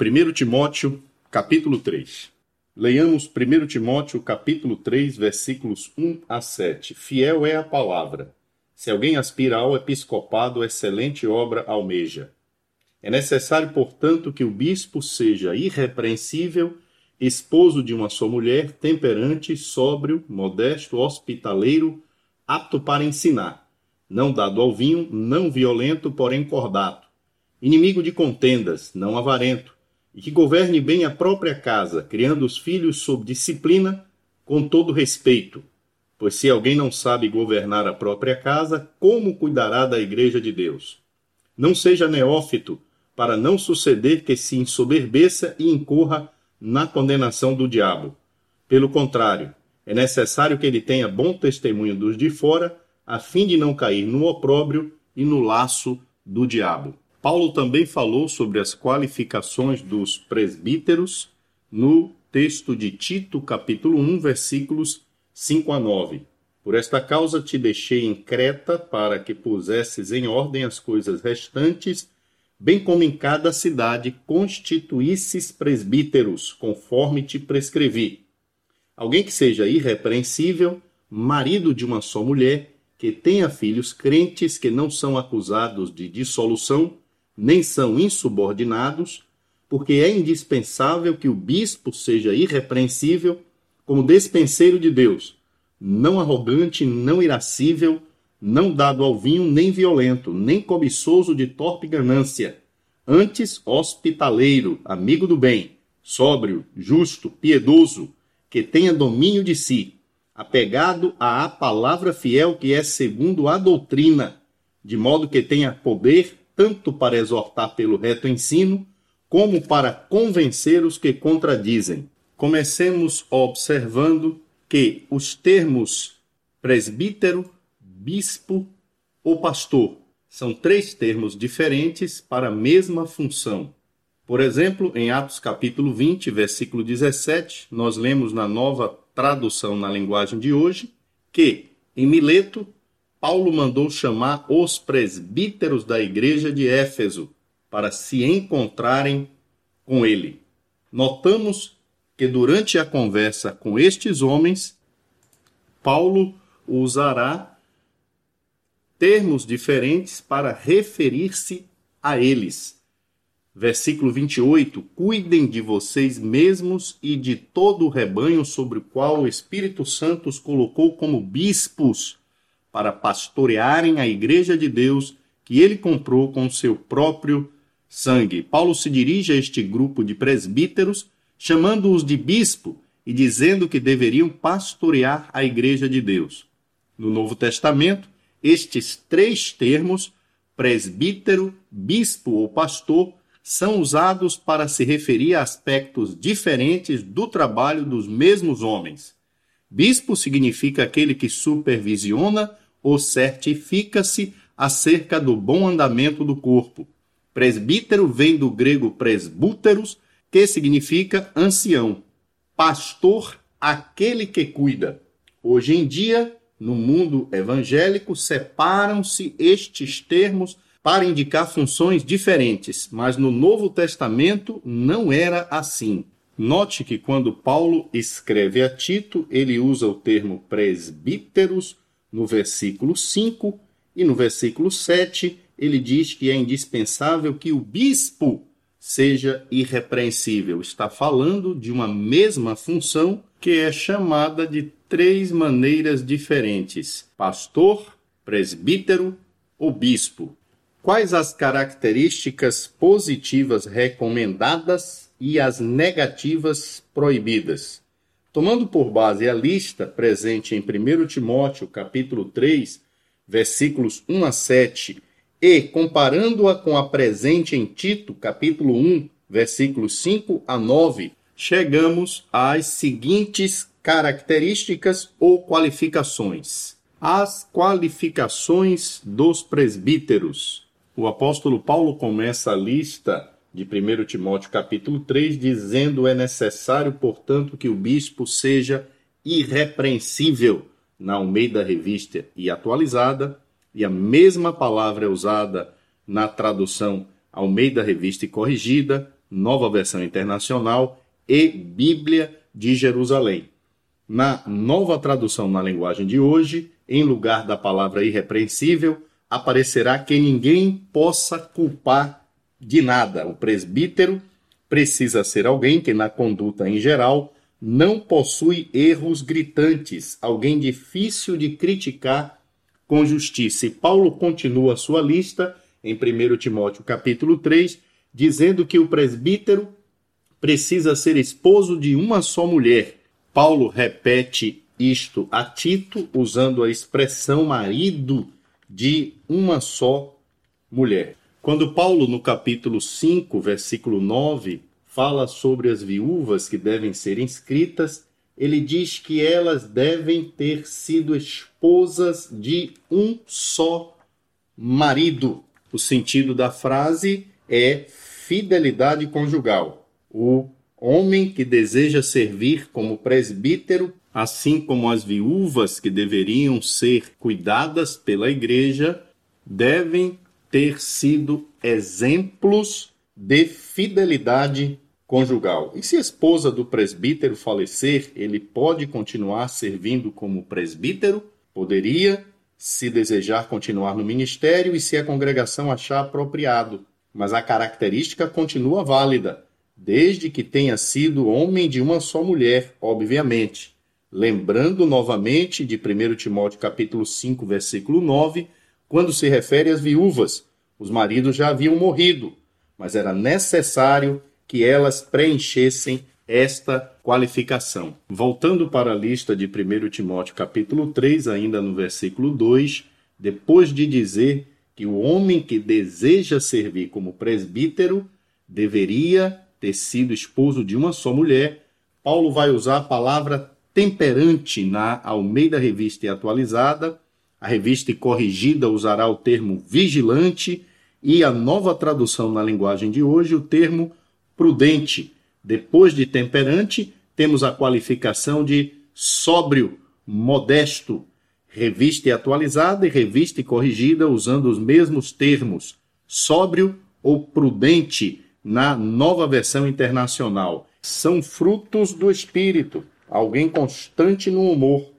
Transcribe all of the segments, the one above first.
1 Timóteo, capítulo 3. Leiamos 1 Timóteo, capítulo 3, versículos 1 a 7. Fiel é a palavra. Se alguém aspira ao episcopado, excelente obra almeja. É necessário, portanto, que o bispo seja irrepreensível, esposo de uma só mulher, temperante, sóbrio, modesto, hospitaleiro, apto para ensinar, não dado ao vinho, não violento, porém cordato inimigo de contendas, não avarento, e que governe bem a própria casa, criando os filhos sob disciplina, com todo respeito. Pois se alguém não sabe governar a própria casa, como cuidará da igreja de Deus? Não seja neófito, para não suceder que se ensoberbeça e incorra na condenação do diabo. Pelo contrário, é necessário que ele tenha bom testemunho dos de fora, a fim de não cair no opróbrio e no laço do diabo. Paulo também falou sobre as qualificações dos presbíteros no texto de Tito, capítulo 1, versículos 5 a 9. Por esta causa te deixei em Creta, para que pusesses em ordem as coisas restantes, bem como em cada cidade constituísses presbíteros, conforme te prescrevi. Alguém que seja irrepreensível, marido de uma só mulher, que tenha filhos crentes que não são acusados de dissolução, nem são insubordinados, porque é indispensável que o bispo seja irrepreensível como despenseiro de Deus, não arrogante, não irascível, não dado ao vinho, nem violento, nem cobiçoso de torpe ganância, antes hospitaleiro, amigo do bem, sóbrio, justo, piedoso, que tenha domínio de si, apegado à palavra fiel que é segundo a doutrina, de modo que tenha poder tanto para exortar pelo reto ensino, como para convencer os que contradizem. Comecemos observando que os termos presbítero, bispo ou pastor são três termos diferentes para a mesma função. Por exemplo, em Atos capítulo 20, versículo 17, nós lemos na nova tradução na linguagem de hoje que em Mileto Paulo mandou chamar os presbíteros da igreja de Éfeso para se encontrarem com ele. Notamos que durante a conversa com estes homens, Paulo usará termos diferentes para referir-se a eles. Versículo 28: Cuidem de vocês mesmos e de todo o rebanho sobre o qual o Espírito Santo os colocou como bispos para pastorearem a igreja de Deus que ele comprou com seu próprio sangue. Paulo se dirige a este grupo de presbíteros, chamando-os de bispo e dizendo que deveriam pastorear a igreja de Deus. No Novo Testamento, estes três termos, presbítero, bispo ou pastor, são usados para se referir a aspectos diferentes do trabalho dos mesmos homens. Bispo significa aquele que supervisiona ou certifica-se acerca do bom andamento do corpo. Presbítero vem do grego presbúteros, que significa ancião. Pastor, aquele que cuida. Hoje em dia, no mundo evangélico, separam-se estes termos para indicar funções diferentes, mas no Novo Testamento não era assim. Note que quando Paulo escreve a Tito, ele usa o termo presbíteros no versículo 5 e no versículo 7 ele diz que é indispensável que o bispo seja irrepreensível. Está falando de uma mesma função que é chamada de três maneiras diferentes: pastor, presbítero ou bispo. Quais as características positivas recomendadas e as negativas proibidas? Tomando por base a lista presente em 1 Timóteo, capítulo 3, versículos 1 a 7, e comparando-a com a presente em Tito, capítulo 1, versículos 5 a 9, chegamos às seguintes características ou qualificações. As qualificações dos presbíteros. O apóstolo Paulo começa a lista de 1 Timóteo capítulo 3, dizendo é necessário, portanto, que o bispo seja irrepreensível na Almeida Revista e atualizada, e a mesma palavra é usada na tradução Almeida Revista e Corrigida, Nova Versão Internacional e Bíblia de Jerusalém. Na nova tradução na linguagem de hoje, em lugar da palavra irrepreensível, aparecerá que ninguém possa culpar de nada. O presbítero precisa ser alguém que, na conduta em geral, não possui erros gritantes, alguém difícil de criticar com justiça. E Paulo continua sua lista em 1 Timóteo capítulo 3, dizendo que o presbítero precisa ser esposo de uma só mulher. Paulo repete isto a Tito usando a expressão marido de uma só mulher. Quando Paulo, no capítulo 5, versículo 9, fala sobre as viúvas que devem ser inscritas, ele diz que elas devem ter sido esposas de um só marido. O sentido da frase é fidelidade conjugal. O homem que deseja servir como presbítero, assim como as viúvas que deveriam ser cuidadas pela igreja, devem ter sido exemplos de fidelidade conjugal. E se a esposa do presbítero falecer, ele pode continuar servindo como presbítero? Poderia, se desejar continuar no ministério e se a congregação achar apropriado. Mas a característica continua válida, desde que tenha sido homem de uma só mulher, obviamente. Lembrando novamente de 1 Timóteo capítulo 5, versículo 9, quando se refere às viúvas. Os maridos já haviam morrido, mas era necessário que elas preenchessem esta qualificação. Voltando para a lista de 1 Timóteo capítulo 3, ainda no versículo 2, depois de dizer que o homem que deseja servir como presbítero deveria ter sido esposo de uma só mulher, Paulo vai usar a palavra temperante na Almeida Revista e Atualizada, a revista corrigida usará o termo vigilante e a nova tradução na linguagem de hoje o termo prudente. Depois de temperante, temos a qualificação de sóbrio, modesto, revista atualizada e revista corrigida usando os mesmos termos, sóbrio ou prudente na nova versão internacional. São frutos do espírito, alguém constante no humor.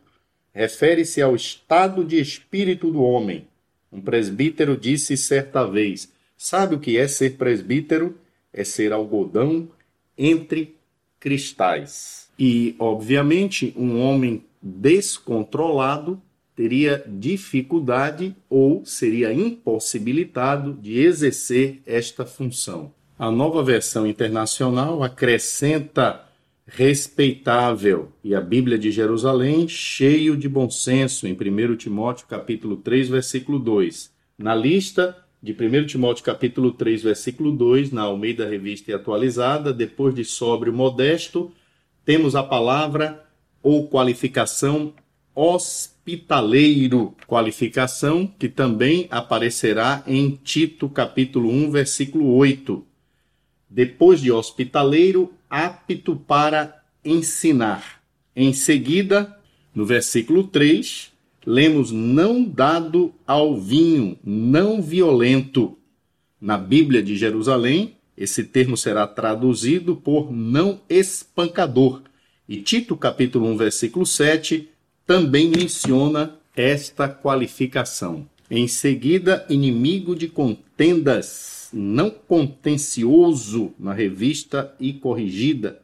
Refere-se ao estado de espírito do homem. Um presbítero disse certa vez: Sabe o que é ser presbítero? é ser algodão entre cristais. E, obviamente, um homem descontrolado teria dificuldade ou seria impossibilitado de exercer esta função. A nova versão internacional acrescenta respeitável e a Bíblia de Jerusalém cheio de bom senso em 1 Timóteo capítulo 3 versículo 2. Na lista de 1 Timóteo capítulo 3, versículo 2, na Almeida Revista e Atualizada, depois de sóbrio modesto, temos a palavra ou qualificação hospitaleiro, qualificação que também aparecerá em Tito capítulo 1, versículo 8. Depois de hospitaleiro, apto para ensinar. Em seguida, no versículo 3, lemos não dado ao vinho, não violento. Na Bíblia de Jerusalém, esse termo será traduzido por não espancador. E Tito capítulo 1, versículo 7 também menciona esta qualificação. Em seguida, inimigo de contendas, não contencioso na revista e corrigida,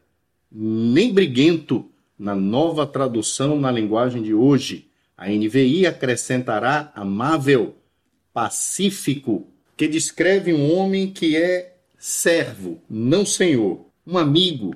nem briguento na nova tradução na linguagem de hoje a NVI acrescentará amável, pacífico, que descreve um homem que é servo, não senhor, um amigo,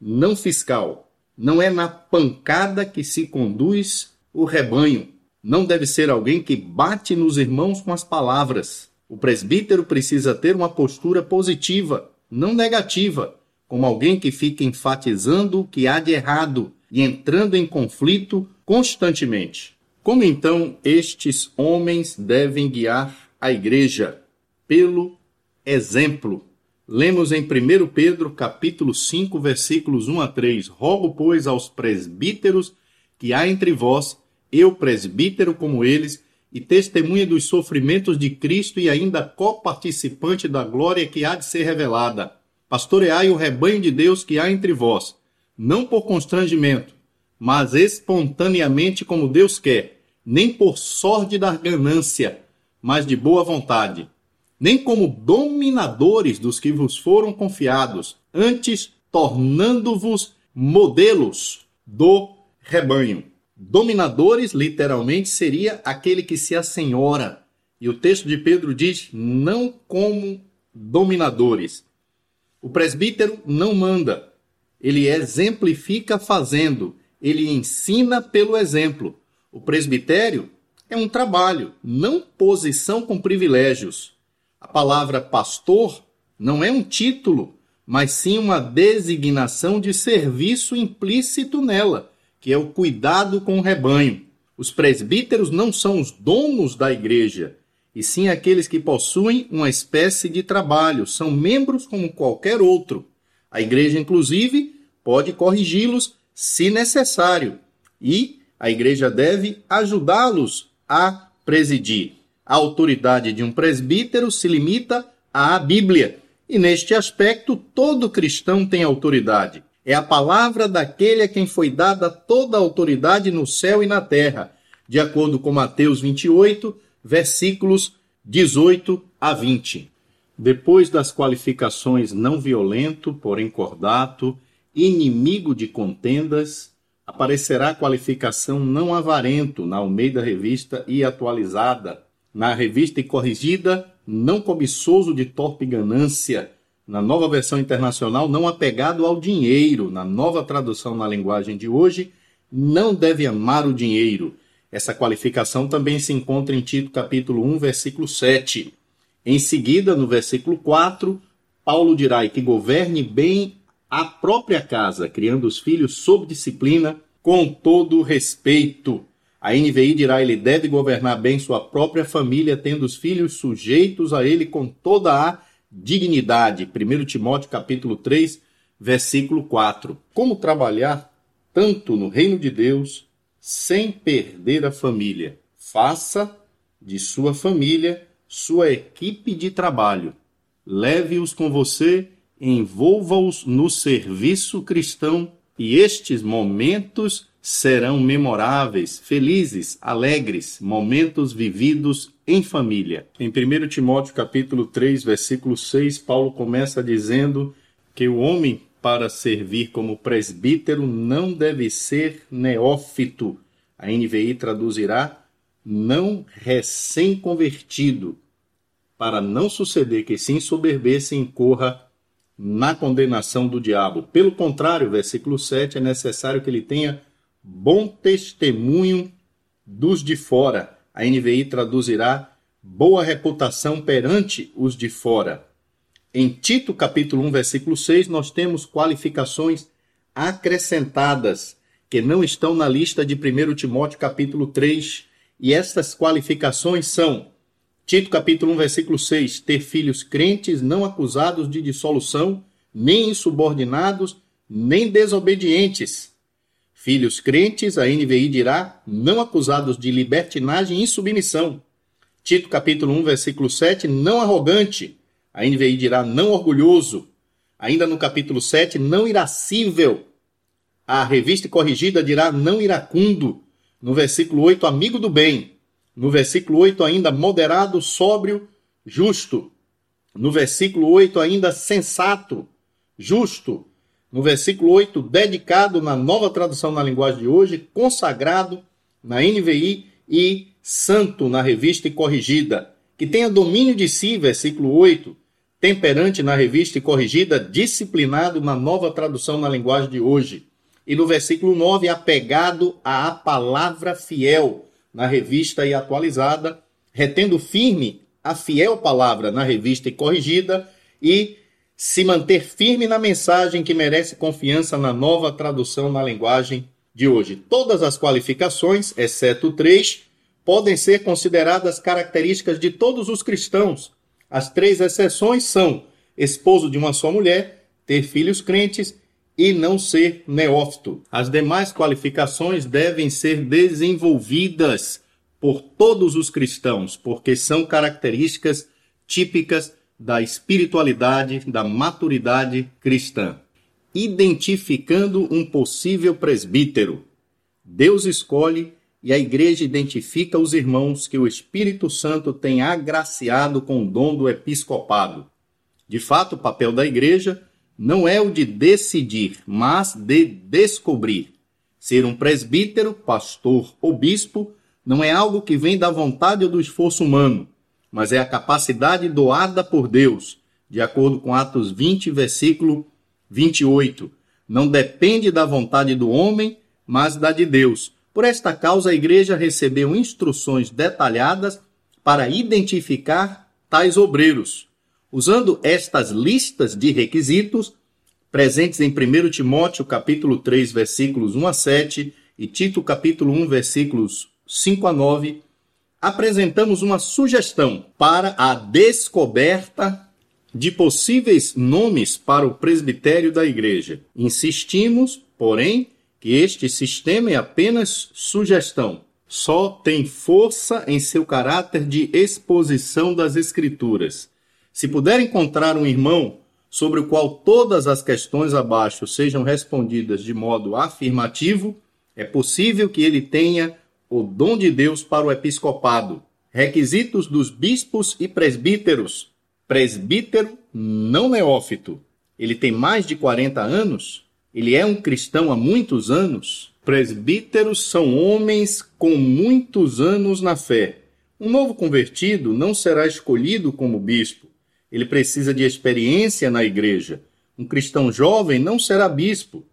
não fiscal. Não é na pancada que se conduz o rebanho. Não deve ser alguém que bate nos irmãos com as palavras. O presbítero precisa ter uma postura positiva, não negativa, como alguém que fica enfatizando o que há de errado e entrando em conflito constantemente. Como então estes homens devem guiar a igreja? Pelo exemplo. Lemos em 1 Pedro, capítulo 5, versículos 1 a 3. Rogo, pois, aos presbíteros que há entre vós, eu presbítero como eles, e testemunha dos sofrimentos de Cristo e ainda coparticipante da glória que há de ser revelada. Pastoreai o rebanho de Deus que há entre vós, não por constrangimento, mas espontaneamente como Deus quer, nem por sorte da ganância, mas de boa vontade, nem como dominadores dos que vos foram confiados, antes tornando-vos modelos do rebanho. Dominadores, literalmente, seria aquele que se assenhora. E o texto de Pedro diz: não como dominadores. O presbítero não manda, ele exemplifica fazendo, ele ensina pelo exemplo. O presbitério é um trabalho, não posição com privilégios. A palavra pastor não é um título, mas sim uma designação de serviço implícito nela, que é o cuidado com o rebanho. Os presbíteros não são os donos da igreja, e sim aqueles que possuem uma espécie de trabalho, são membros como qualquer outro. A igreja, inclusive, pode corrigi-los se necessário, e a igreja deve ajudá-los a presidir. A autoridade de um presbítero se limita à Bíblia, e neste aspecto todo cristão tem autoridade. É a palavra daquele a quem foi dada toda a autoridade no céu e na terra, de acordo com Mateus 28, versículos 18 a 20. Depois das qualificações não violento, porém cordato, inimigo de contendas, aparecerá a qualificação não avarento na Almeida Revista e atualizada, na revista e corrigida, não cobiçoso de torpe ganância, na nova versão internacional, não apegado ao dinheiro, na nova tradução na linguagem de hoje, não deve amar o dinheiro, essa qualificação também se encontra em Tito capítulo 1, versículo 7. Em seguida, no versículo 4, Paulo dirá que governe bem a própria casa, criando os filhos sob disciplina, com todo respeito. A NVI dirá ele deve governar bem sua própria família, tendo os filhos sujeitos a ele com toda a dignidade. 1 Timóteo capítulo 3, versículo 4. Como trabalhar tanto no reino de Deus sem perder a família. Faça de sua família sua equipe de trabalho. Leve-os com você, envolva-os no serviço cristão e estes momentos serão memoráveis, felizes, alegres, momentos vividos em família. Em 1 Timóteo capítulo 3, versículo 6, Paulo começa dizendo que o homem para servir como presbítero não deve ser neófito. A NVI traduzirá não recém-convertido, para não suceder que se ensoberbece e incorra na condenação do diabo. Pelo contrário, versículo 7, é necessário que ele tenha bom testemunho dos de fora. A NVI traduzirá boa reputação perante os de fora. Em Tito, capítulo 1, versículo 6, nós temos qualificações acrescentadas que não estão na lista de 1 Timóteo, capítulo 3. E estas qualificações são: Tito, capítulo 1, versículo 6, ter filhos crentes, não acusados de dissolução, nem insubordinados, nem desobedientes. Filhos crentes, a NVI dirá, não acusados de libertinagem e insubmissão. Tito capítulo 1, versículo 7, não arrogante, a NVI dirá não orgulhoso. Ainda no capítulo 7, não irascível. A revista corrigida dirá não iracundo. No versículo 8, amigo do bem. No versículo 8, ainda moderado, sóbrio, justo. No versículo 8, ainda sensato, justo. No versículo 8, dedicado na nova tradução na linguagem de hoje, consagrado na NVI e santo na revista e corrigida. Que tenha domínio de si, versículo 8, temperante na revista e corrigida, disciplinado na nova tradução na linguagem de hoje. E no versículo 9, apegado à palavra fiel na revista e atualizada, retendo firme a fiel palavra na revista e corrigida e se manter firme na mensagem que merece confiança na nova tradução na linguagem de hoje. Todas as qualificações, exceto três, podem ser consideradas características de todos os cristãos, as três exceções são esposo de uma só mulher, ter filhos crentes e não ser neófito. As demais qualificações devem ser desenvolvidas por todos os cristãos, porque são características típicas da espiritualidade, da maturidade cristã, identificando um possível presbítero. Deus escolhe e a igreja identifica os irmãos que o Espírito Santo tem agraciado com o dom do episcopado. De fato, o papel da igreja não é o de decidir, mas de descobrir. Ser um presbítero, pastor ou bispo não é algo que vem da vontade ou do esforço humano, mas é a capacidade doada por Deus, de acordo com Atos 20, versículo 28. Não depende da vontade do homem, mas da de Deus. Por esta causa, a igreja recebeu instruções detalhadas para identificar tais obreiros. Usando estas listas de requisitos, presentes em 1 Timóteo capítulo 3, versículos 1 a 7 e Tito capítulo 1, versículos 5 a 9, apresentamos uma sugestão para a descoberta de possíveis nomes para o presbitério da igreja. Insistimos, porém, que este sistema é apenas sugestão. Só tem força em seu caráter de exposição das Escrituras. Se puder encontrar um irmão sobre o qual todas as questões abaixo sejam respondidas de modo afirmativo, é possível que ele tenha o dom de Deus para o episcopado. Requisitos dos bispos e presbíteros. Presbítero não neófito. Ele tem mais de 40 anos? Ele é um cristão há muitos anos? Presbíteros são homens com muitos anos na fé. Um novo convertido não será escolhido como bispo. Ele precisa de experiência na igreja. Um cristão jovem não será bispo.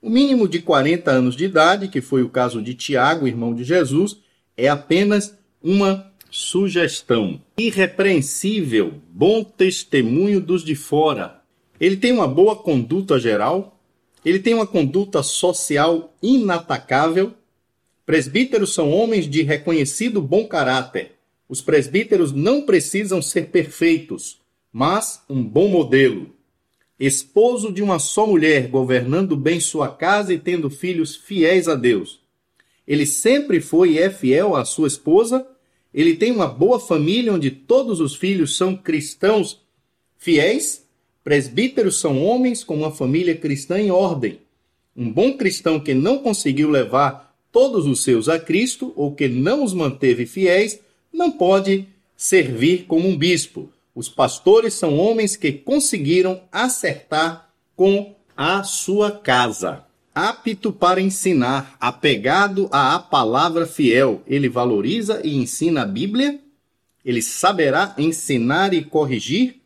O mínimo de 40 anos de idade, que foi o caso de Tiago, irmão de Jesus, é apenas uma sugestão. Irrepreensível, bom testemunho dos de fora. Ele tem uma boa conduta geral, ele tem uma conduta social inatacável. Presbíteros são homens de reconhecido bom caráter. Os presbíteros não precisam ser perfeitos, mas um bom modelo esposo de uma só mulher, governando bem sua casa e tendo filhos fiéis a Deus. Ele sempre foi e é fiel à sua esposa. Ele tem uma boa família onde todos os filhos são cristãos fiéis. Presbíteros são homens com uma família cristã em ordem. Um bom cristão que não conseguiu levar todos os seus a Cristo ou que não os manteve fiéis não pode servir como um bispo. Os pastores são homens que conseguiram acertar com a sua casa. Apto para ensinar, apegado à palavra fiel, ele valoriza e ensina a Bíblia, ele saberá ensinar e corrigir.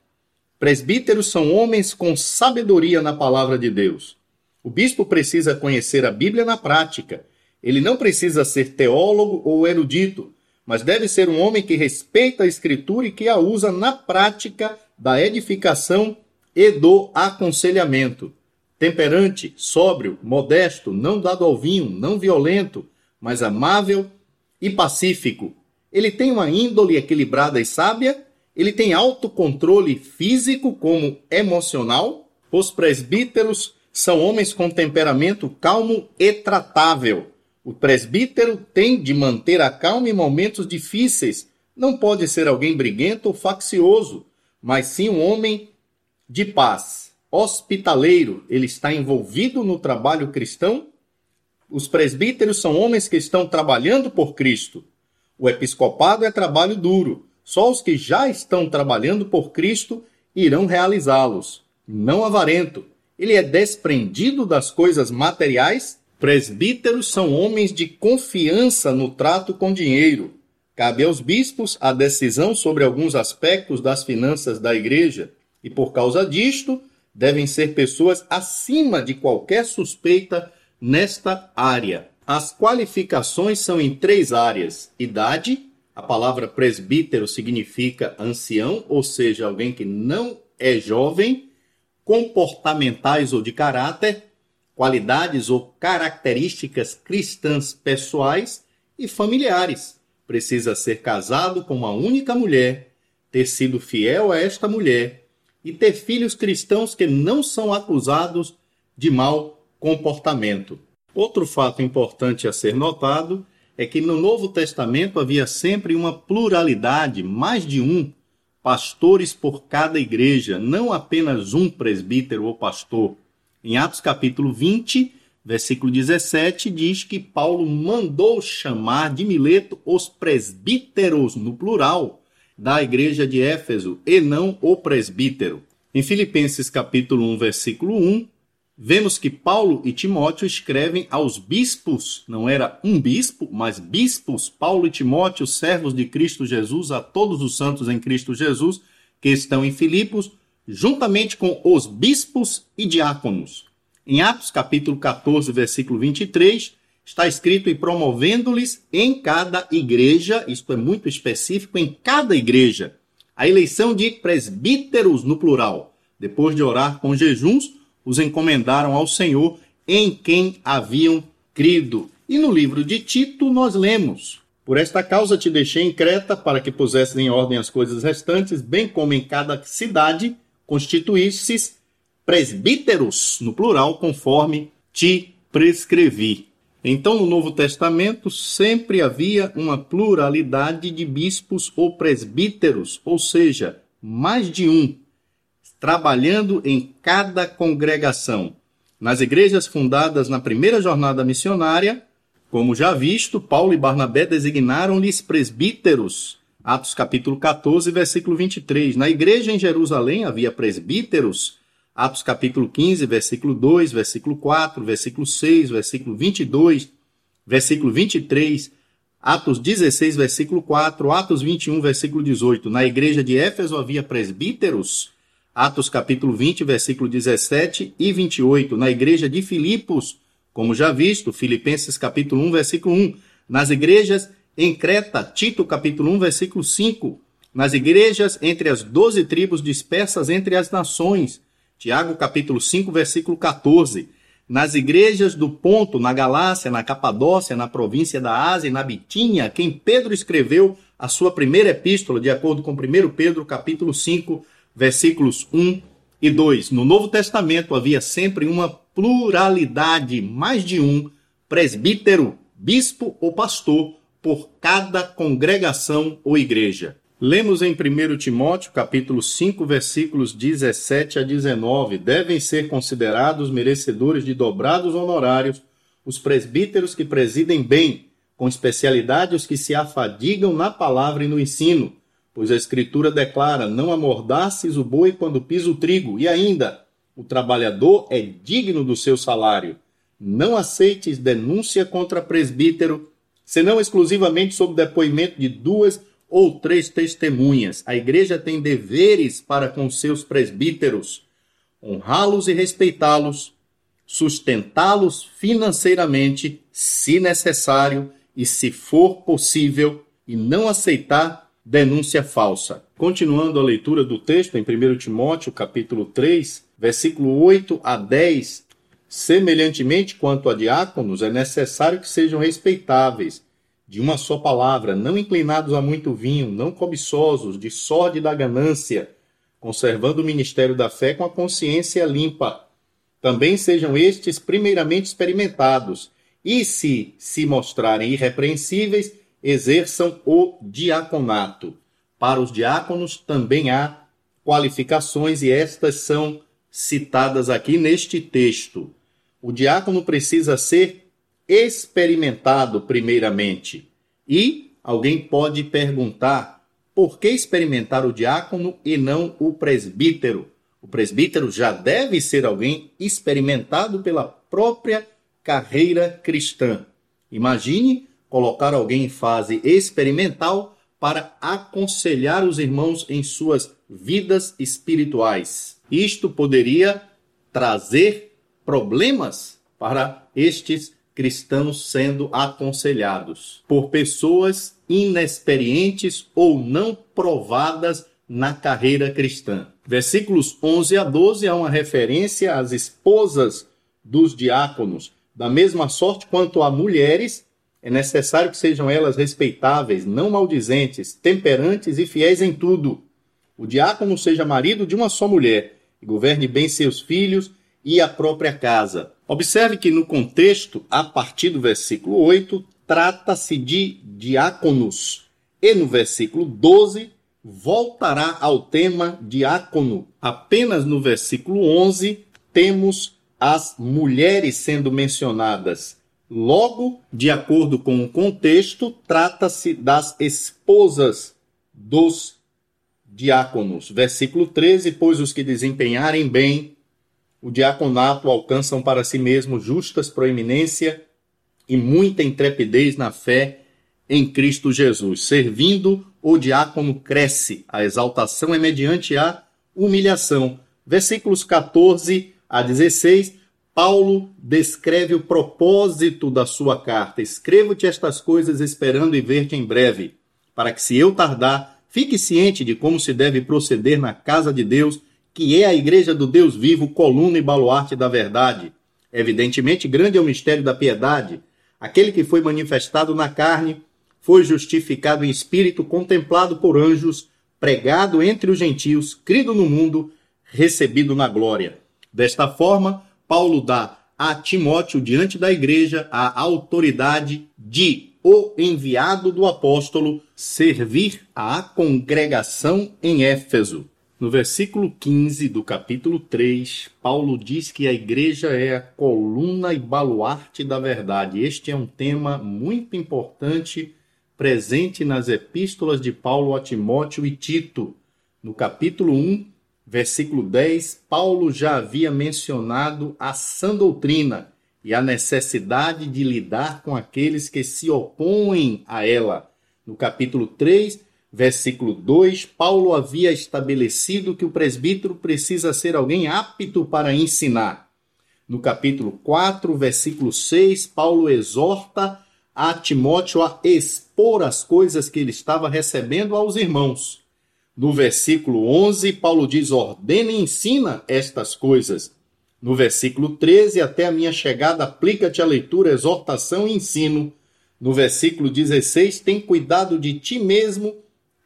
Presbíteros são homens com sabedoria na palavra de Deus. O bispo precisa conhecer a Bíblia na prática. Ele não precisa ser teólogo ou erudito, mas deve ser um homem que respeita a Escritura e que a usa na prática da edificação e do aconselhamento. Temperante, sóbrio, modesto, não dado ao vinho, não violento, mas amável e pacífico. Ele tem uma índole equilibrada e sábia, ele tem autocontrole físico como emocional. Os presbíteros são homens com temperamento calmo e tratável o presbítero tem de manter a calma em momentos difíceis. Não pode ser alguém briguento ou faccioso, mas sim um homem de paz, hospitaleiro. Ele está envolvido no trabalho cristão. Os presbíteros são homens que estão trabalhando por Cristo. O episcopado é trabalho duro. Só os que já estão trabalhando por Cristo irão realizá-los. Não avarento. Ele é desprendido das coisas materiais Presbíteros são homens de confiança no trato com dinheiro. Cabe aos bispos a decisão sobre alguns aspectos das finanças da igreja e, por causa disto, devem ser pessoas acima de qualquer suspeita nesta área. As qualificações são em três áreas: idade, a palavra presbítero significa ancião, ou seja, alguém que não é jovem, comportamentais ou de caráter, qualidades ou características cristãs pessoais e familiares. Precisa ser casado com uma única mulher, ter sido fiel a esta mulher e ter filhos cristãos que não são acusados de mau comportamento. Outro fato importante a ser notado é que no Novo Testamento havia sempre uma pluralidade, mais de um, pastores por cada igreja, não apenas um presbítero ou pastor. Em Atos capítulo 20, versículo 17, diz que Paulo mandou chamar de Mileto os presbíteros, no plural, da igreja de Éfeso, e não o presbítero. Em Filipenses capítulo 1, versículo 1, vemos que Paulo e Timóteo escrevem aos bispos, não era um bispo, mas bispos, Paulo e Timóteo, servos de Cristo Jesus, a todos os santos em Cristo Jesus, que estão em Filipos, juntamente com os bispos e diáconos. Em Atos capítulo 14, versículo 23, está escrito e promovendo-lhes em cada igreja, isto é muito específico, em cada igreja, a eleição de presbíteros no plural. Depois de orar com jejuns, os encomendaram ao Senhor em quem haviam crido. E no livro de Tito nós lemos: Por esta causa te deixei em Creta, para que pusesses em ordem as coisas restantes, bem como em cada cidade constituísses presbíteros, no plural, conforme te prescrevi. Então, no Novo Testamento, sempre havia uma pluralidade de bispos ou presbíteros, ou seja, mais de um, trabalhando em cada congregação. Nas igrejas fundadas na primeira jornada missionária, como já visto, Paulo e Barnabé designaram-lhes presbíteros. Atos capítulo 14, versículo 23. Na igreja em Jerusalém havia presbíteros Atos capítulo 15, versículo 2, versículo 4, versículo 6, versículo 22, versículo 23, Atos 16, versículo 4, Atos 21, versículo 18. Na igreja de Éfeso havia presbíteros. Atos capítulo 20, versículo 17 e 28. Na igreja de Filipos, como já visto, Filipenses capítulo 1, versículo 1. Nas igrejas em Creta, Tito capítulo 1, versículo 5. Nas igrejas entre as doze tribos dispersas entre as nações, Tiago capítulo 5, versículo 14. Nas igrejas do Ponto, na Galácia, na Capadócia, na província da Ásia e na Bitínia, quem Pedro escreveu a sua primeira epístola, de acordo com 1 Pedro capítulo 5, versículos 1 e 2. No Novo Testamento havia sempre uma pluralidade, mais de um presbítero, bispo ou pastor por cada congregação ou igreja. Lemos em 1 Timóteo, capítulo 5, versículos 17 a 19. Devem ser considerados merecedores de dobrados honorários os presbíteros que presidem bem, com especialidade os que se afadigam na palavra e no ensino, pois a Escritura declara: Não amordaces o boi quando pisa o trigo, e ainda, o trabalhador é digno do seu salário. Não aceites denúncia contra presbítero, senão exclusivamente sob depoimento de duas ou três testemunhas. A igreja tem deveres para com seus presbíteros: honrá-los e respeitá-los, sustentá-los financeiramente, se necessário e se for possível, e não aceitar denúncia falsa. Continuando a leitura do texto em 1 Timóteo, capítulo 3, versículo 8 a 10, semelhantemente quanto a diáconos, é necessário que sejam respeitáveis de uma só palavra, não inclinados a muito vinho, não cobiçosos, de sorte da ganância, conservando o ministério da fé com a consciência limpa. Também sejam estes primeiramente experimentados, e se se mostrarem irrepreensíveis, exerçam o diaconato. Para os diáconos também há qualificações e estas são citadas aqui neste texto. O diácono precisa ser experimentado primeiramente. E alguém pode perguntar: por que experimentar o diácono e não o presbítero? O presbítero já deve ser alguém experimentado pela própria carreira cristã. Imagine colocar alguém em fase experimental para aconselhar os irmãos em suas vidas espirituais. Isto poderia trazer problemas para estes cristãos sendo aconselhados por pessoas inexperientes ou não provadas na carreira cristã. Versículos 11 a 12 há uma referência às esposas dos diáconos. Da mesma sorte quanto a mulheres, é necessário que sejam elas respeitáveis, não maldizentes, temperantes e fiéis em tudo. O diácono seja marido de uma só mulher e governe bem seus filhos e a própria casa. Observe que no contexto, a partir do versículo 8, trata-se de diáconos, e no versículo 12 voltará ao tema diácono. Apenas no versículo 11 temos as mulheres sendo mencionadas. Logo, de acordo com o contexto, trata-se das esposas dos diáconos. Versículo 13: Pois os que desempenharem bem o diaconato alcançam para si mesmos justas proeminência e muita intrepidez na fé em Cristo Jesus. Servindo, o diácono cresce. A exaltação é mediante a humilhação. Versículos 14 a 16, Paulo descreve o propósito da sua carta. Escrevo-te estas coisas esperando e ver-te em breve, para que se eu tardar, fique ciente de como se deve proceder na casa de Deus que é a igreja do Deus vivo, coluna e baluarte da verdade. Evidentemente, grande é o mistério da piedade. Aquele que foi manifestado na carne, foi justificado em espírito, contemplado por anjos, pregado entre os gentios, crido no mundo, recebido na glória. Desta forma, Paulo dá a Timóteo diante da igreja a autoridade de o enviado do apóstolo servir à congregação em Éfeso. No versículo 15 do capítulo 3, Paulo diz que a igreja é a coluna e baluarte da verdade. Este é um tema muito importante presente nas epístolas de Paulo a Timóteo e Tito. No capítulo 1, versículo 10, Paulo já havia mencionado a sã doutrina e a necessidade de lidar com aqueles que se opõem a ela. No capítulo 3, versículo 2, Paulo havia estabelecido que o presbítero precisa ser alguém apto para ensinar. No capítulo 4, versículo 6, Paulo exorta a Timóteo a expor as coisas que ele estava recebendo aos irmãos. No versículo 11, Paulo diz: ordena e ensina estas coisas. No versículo 13, até a minha chegada, aplica-te a leitura, exortação e ensino. No versículo 16, tem cuidado de ti mesmo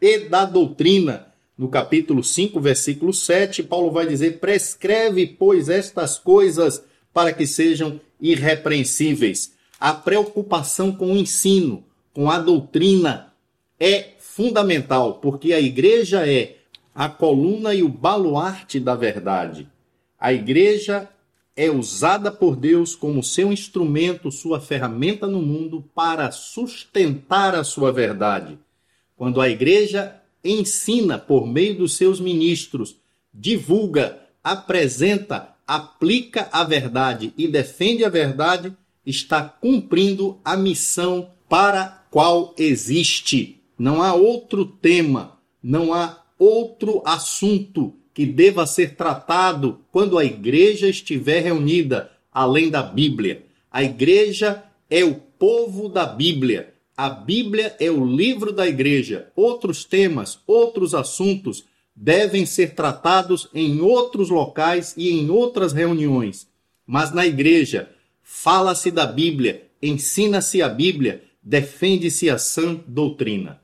e da doutrina. No capítulo 5, versículo 7, Paulo vai dizer: prescreve, pois, estas coisas para que sejam irrepreensíveis. A preocupação com o ensino, com a doutrina, é fundamental, porque a igreja é a coluna e o baluarte da verdade. A igreja é usada por Deus como seu instrumento, sua ferramenta no mundo para sustentar a sua verdade. Quando a igreja ensina por meio dos seus ministros, divulga, apresenta, aplica a verdade e defende a verdade, está cumprindo a missão para qual existe. Não há outro tema, não há outro assunto que deva ser tratado quando a igreja estiver reunida, além da Bíblia. A igreja é o povo da Bíblia. A Bíblia é o livro da igreja. Outros temas, outros assuntos devem ser tratados em outros locais e em outras reuniões. Mas na igreja, fala-se da Bíblia, ensina-se a Bíblia, defende-se a sã doutrina.